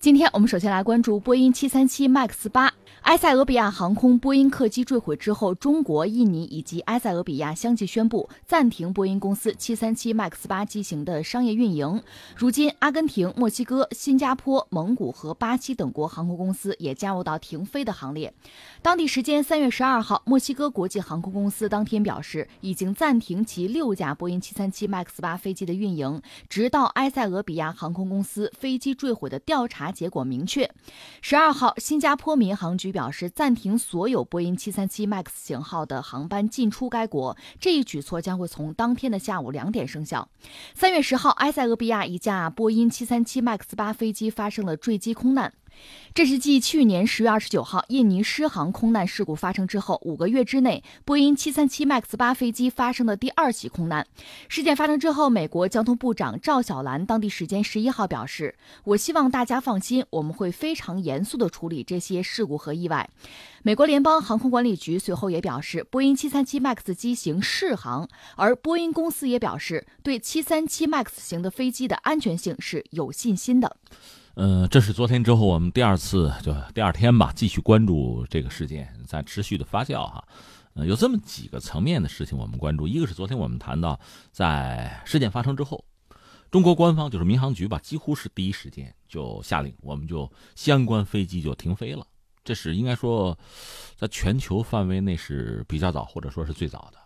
今天我们首先来关注波音737 MAX 八。埃塞俄比亚航空波音客机坠毁之后，中国、印尼以及埃塞俄比亚相继宣布暂停波音公司737 MAX 八机型的商业运营。如今，阿根廷、墨西哥、新加坡、蒙古和巴西等国航空公司也加入到停飞的行列。当地时间三月十二号，墨西哥国际航空公司当天表示，已经暂停其六架波音737 MAX 八飞机的运营，直到埃塞俄比亚航空公司飞机坠毁的调查结果明确。十二号，新加坡民航局。表示暂停所有波音七三七 MAX 型号的航班进出该国，这一举措将会从当天的下午两点生效。三月十号，埃塞俄比亚一架波音七三七 MAX 八飞机发生了坠机空难。这是继去年十月二十九号印尼失航空难事故发生之后五个月之内，波音七三七 MAX 八飞机发生的第二起空难。事件发生之后，美国交通部长赵小兰当地时间十一号表示：“我希望大家放心，我们会非常严肃地处理这些事故和意外。”美国联邦航空管理局随后也表示，波音七三七 MAX 机型适航，而波音公司也表示对七三七 MAX 型的飞机的安全性是有信心的。嗯，这是昨天之后我们第二次，就第二天吧，继续关注这个事件在持续的发酵哈。嗯，有这么几个层面的事情我们关注，一个是昨天我们谈到，在事件发生之后，中国官方就是民航局吧，几乎是第一时间就下令，我们就相关飞机就停飞了。这是应该说，在全球范围内是比较早，或者说是最早的。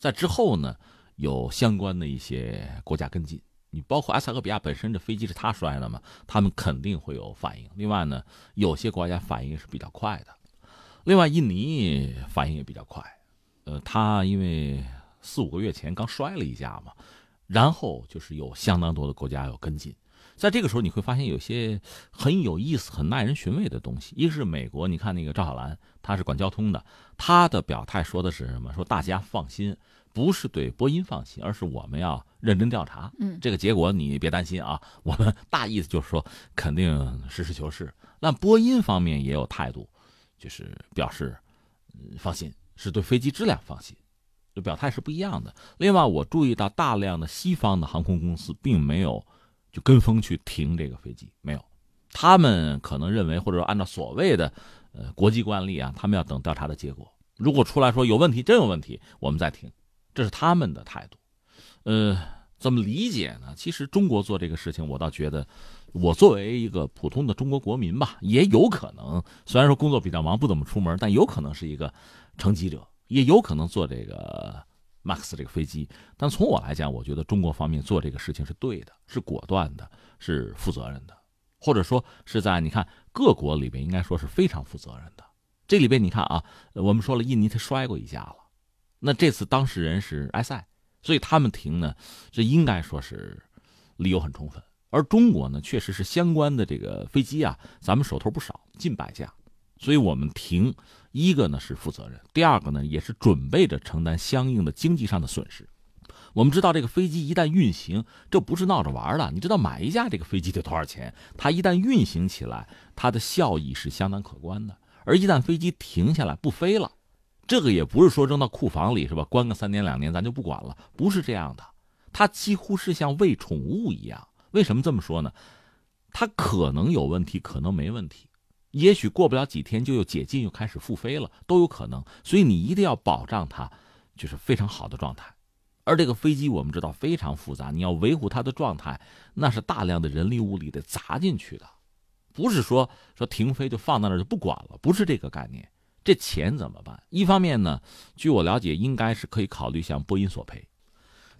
在之后呢，有相关的一些国家跟进。你包括埃塞俄比亚本身这飞机是他摔的嘛，他们肯定会有反应。另外呢，有些国家反应是比较快的，另外印尼反应也比较快。呃，他因为四五个月前刚摔了一架嘛，然后就是有相当多的国家要跟进。在这个时候，你会发现有些很有意思、很耐人寻味的东西。一个是美国，你看那个赵小兰，他是管交通的，他的表态说的是什么？说大家放心。不是对波音放心，而是我们要认真调查。嗯，这个结果你别担心啊。我们 大意思就是说，肯定实事求是。那波音方面也有态度，就是表示嗯放心，是对飞机质量放心，就表态是不一样的。另外，我注意到大量的西方的航空公司并没有就跟风去停这个飞机，没有。他们可能认为，或者说按照所谓的呃国际惯例啊，他们要等调查的结果。如果出来说有问题，真有问题，我们再停。这是他们的态度，呃，怎么理解呢？其实中国做这个事情，我倒觉得，我作为一个普通的中国国民吧，也有可能，虽然说工作比较忙，不怎么出门，但有可能是一个乘机者，也有可能坐这个 MAX 这个飞机。但从我来讲，我觉得中国方面做这个事情是对的，是果断的，是负责任的，或者说是在你看各国里边应该说是非常负责任的。这里边你看啊，我们说了，印尼它摔过一架了。那这次当事人是埃塞，所以他们停呢，这应该说是理由很充分。而中国呢，确实是相关的这个飞机啊，咱们手头不少，近百架，所以我们停，一个呢是负责任，第二个呢也是准备着承担相应的经济上的损失。我们知道这个飞机一旦运行，这不是闹着玩的。你知道买一架这个飞机得多少钱？它一旦运行起来，它的效益是相当可观的。而一旦飞机停下来不飞了，这个也不是说扔到库房里是吧？关个三年两年咱就不管了，不是这样的。它几乎是像喂宠物一样。为什么这么说呢？它可能有问题，可能没问题，也许过不了几天就又解禁，又开始复飞了，都有可能。所以你一定要保障它，就是非常好的状态。而这个飞机我们知道非常复杂，你要维护它的状态，那是大量的人力物力得砸进去的，不是说说停飞就放在那儿就不管了，不是这个概念。这钱怎么办？一方面呢，据我了解，应该是可以考虑向波音索赔，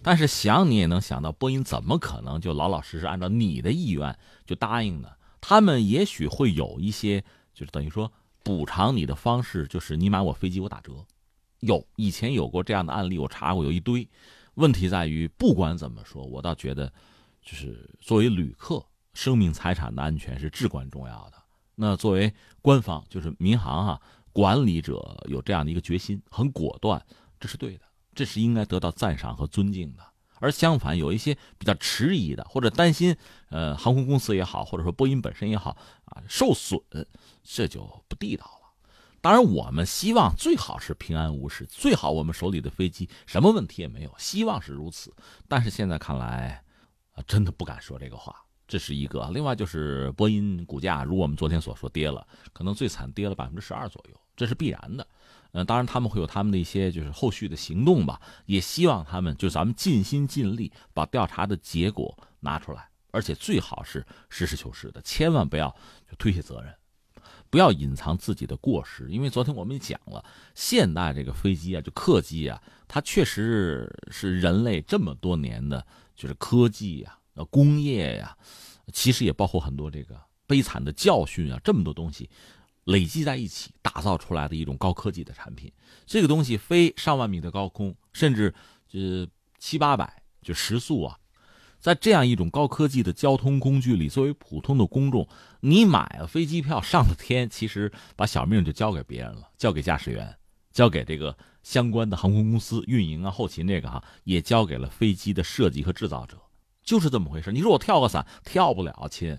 但是想你也能想到，波音怎么可能就老老实实按照你的意愿就答应呢？他们也许会有一些，就是等于说补偿你的方式，就是你买我飞机我打折。有以前有过这样的案例，我查过有一堆。问题在于，不管怎么说，我倒觉得，就是作为旅客，生命财产的安全是至关重要的。那作为官方，就是民航啊。管理者有这样的一个决心，很果断，这是对的，这是应该得到赞赏和尊敬的。而相反，有一些比较迟疑的，或者担心，呃，航空公司也好，或者说波音本身也好，啊，受损，这就不地道了。当然，我们希望最好是平安无事，最好我们手里的飞机什么问题也没有，希望是如此。但是现在看来，啊，真的不敢说这个话。这是一个。另外就是波音股价，如我们昨天所说跌了，可能最惨跌了百分之十二左右，这是必然的。嗯，当然他们会有他们的一些就是后续的行动吧，也希望他们就咱们尽心尽力把调查的结果拿出来，而且最好是实事求是的，千万不要就推卸责任，不要隐藏自己的过失。因为昨天我们也讲了，现代这个飞机啊，就客机啊，它确实是人类这么多年的，就是科技呀、工业呀，其实也包括很多这个悲惨的教训啊，这么多东西。累积在一起打造出来的一种高科技的产品，这个东西飞上万米的高空，甚至呃七八百就时速啊，在这样一种高科技的交通工具里，作为普通的公众，你买了飞机票上了天，其实把小命就交给别人了，交给驾驶员，交给这个相关的航空公司运营啊、后勤这个哈，也交给了飞机的设计和制造者，就是这么回事。你说我跳个伞跳不了，亲，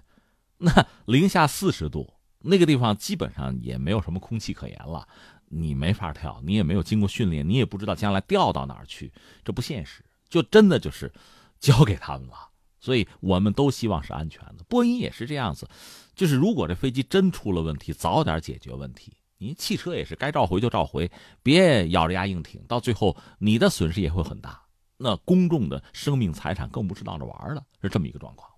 那零下四十度。那个地方基本上也没有什么空气可言了，你没法跳，你也没有经过训练，你也不知道将来掉到哪儿去，这不现实，就真的就是 交给他们了。所以我们都希望是安全的。波音也是这样子，就是如果这飞机真出了问题，早点解决问题。你汽车也是该召回就召回，别咬着牙硬挺，到最后你的损失也会很大。那公众的生命财产更不是闹着玩的，是这么一个状况。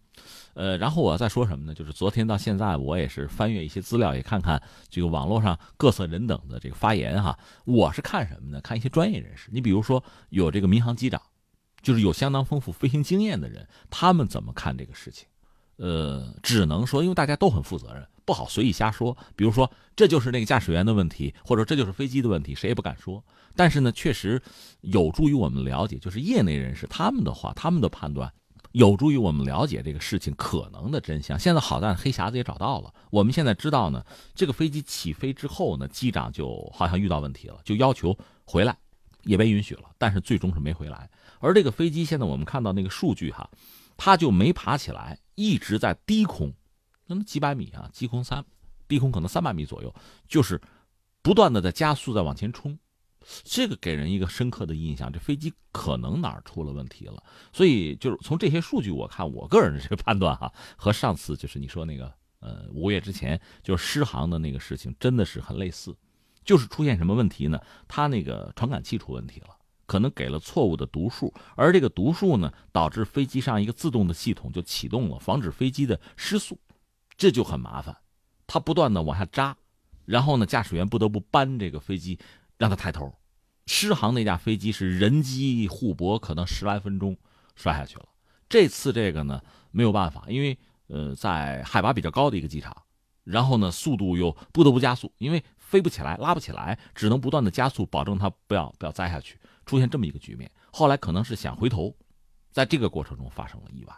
呃，然后我再说什么呢？就是昨天到现在，我也是翻阅一些资料，也看看这个网络上各色人等的这个发言哈。我是看什么呢？看一些专业人士。你比如说有这个民航机长，就是有相当丰富飞行经验的人，他们怎么看这个事情？呃，只能说，因为大家都很负责任，不好随意瞎说。比如说，这就是那个驾驶员的问题，或者这就是飞机的问题，谁也不敢说。但是呢，确实有助于我们了解，就是业内人士他们的话，他们的判断。有助于我们了解这个事情可能的真相。现在好在黑匣子也找到了。我们现在知道呢，这个飞机起飞之后呢，机长就好像遇到问题了，就要求回来，也被允许了，但是最终是没回来。而这个飞机现在我们看到那个数据哈，它就没爬起来，一直在低空，那么几百米啊，低空三，低空可能三百米左右，就是不断的在加速，在往前冲。这个给人一个深刻的印象，这飞机可能哪儿出了问题了。所以就是从这些数据我看，我个人的这个判断哈，和上次就是你说那个呃五个月之前就是失航的那个事情真的是很类似，就是出现什么问题呢？它那个传感器出问题了，可能给了错误的读数，而这个读数呢，导致飞机上一个自动的系统就启动了，防止飞机的失速，这就很麻烦，它不断的往下扎，然后呢，驾驶员不得不搬这个飞机。让他抬头，失航那架飞机是人机互搏，可能十来分钟摔下去了。这次这个呢没有办法，因为呃在海拔比较高的一个机场，然后呢速度又不得不加速，因为飞不起来拉不起来，只能不断的加速，保证它不要不要栽下去。出现这么一个局面，后来可能是想回头，在这个过程中发生了意外。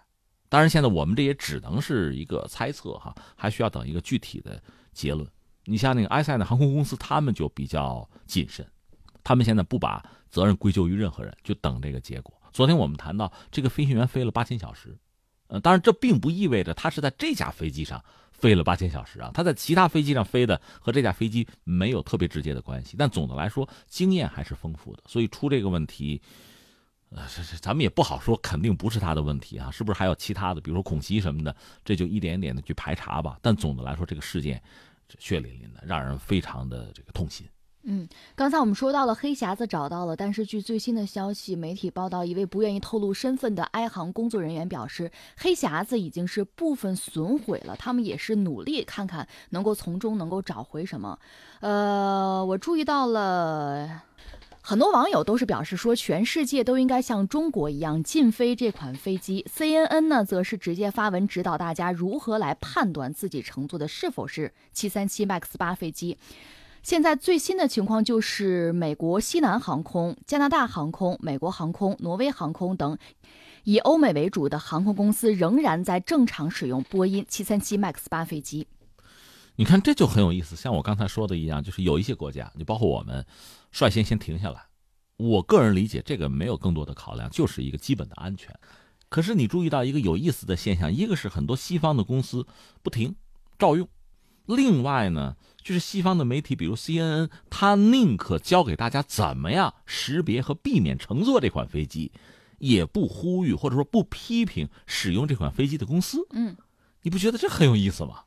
当然现在我们这也只能是一个猜测哈，还需要等一个具体的结论。你像那个埃塞的航空公司，他们就比较谨慎，他们现在不把责任归咎于任何人，就等这个结果。昨天我们谈到这个飞行员飞了八千小时，呃，当然这并不意味着他是在这架飞机上飞了八千小时啊，他在其他飞机上飞的和这架飞机没有特别直接的关系。但总的来说，经验还是丰富的，所以出这个问题，呃，这这咱们也不好说，肯定不是他的问题啊，是不是还有其他的，比如说恐袭什么的，这就一点一点的去排查吧。但总的来说，这个事件。血淋淋的，让人非常的这个痛心。嗯，刚才我们说到了黑匣子找到了，但是据最新的消息，媒体报道，一位不愿意透露身份的埃航工作人员表示，黑匣子已经是部分损毁了，他们也是努力看看能够从中能够找回什么。呃，我注意到了。很多网友都是表示说，全世界都应该像中国一样禁飞这款飞机。CNN 呢，则是直接发文指导大家如何来判断自己乘坐的是否是737 MAX 八飞机。现在最新的情况就是，美国西南航空、加拿大航空、美国航空、挪威航空等以欧美为主的航空公司仍然在正常使用波音737 MAX 八飞机。你看，这就很有意思。像我刚才说的一样，就是有一些国家，就包括我们。率先先停下来，我个人理解这个没有更多的考量，就是一个基本的安全。可是你注意到一个有意思的现象，一个是很多西方的公司不停照用，另外呢，就是西方的媒体，比如 CNN，他宁可教给大家怎么样识别和避免乘坐这款飞机，也不呼吁或者说不批评使用这款飞机的公司。嗯，你不觉得这很有意思吗？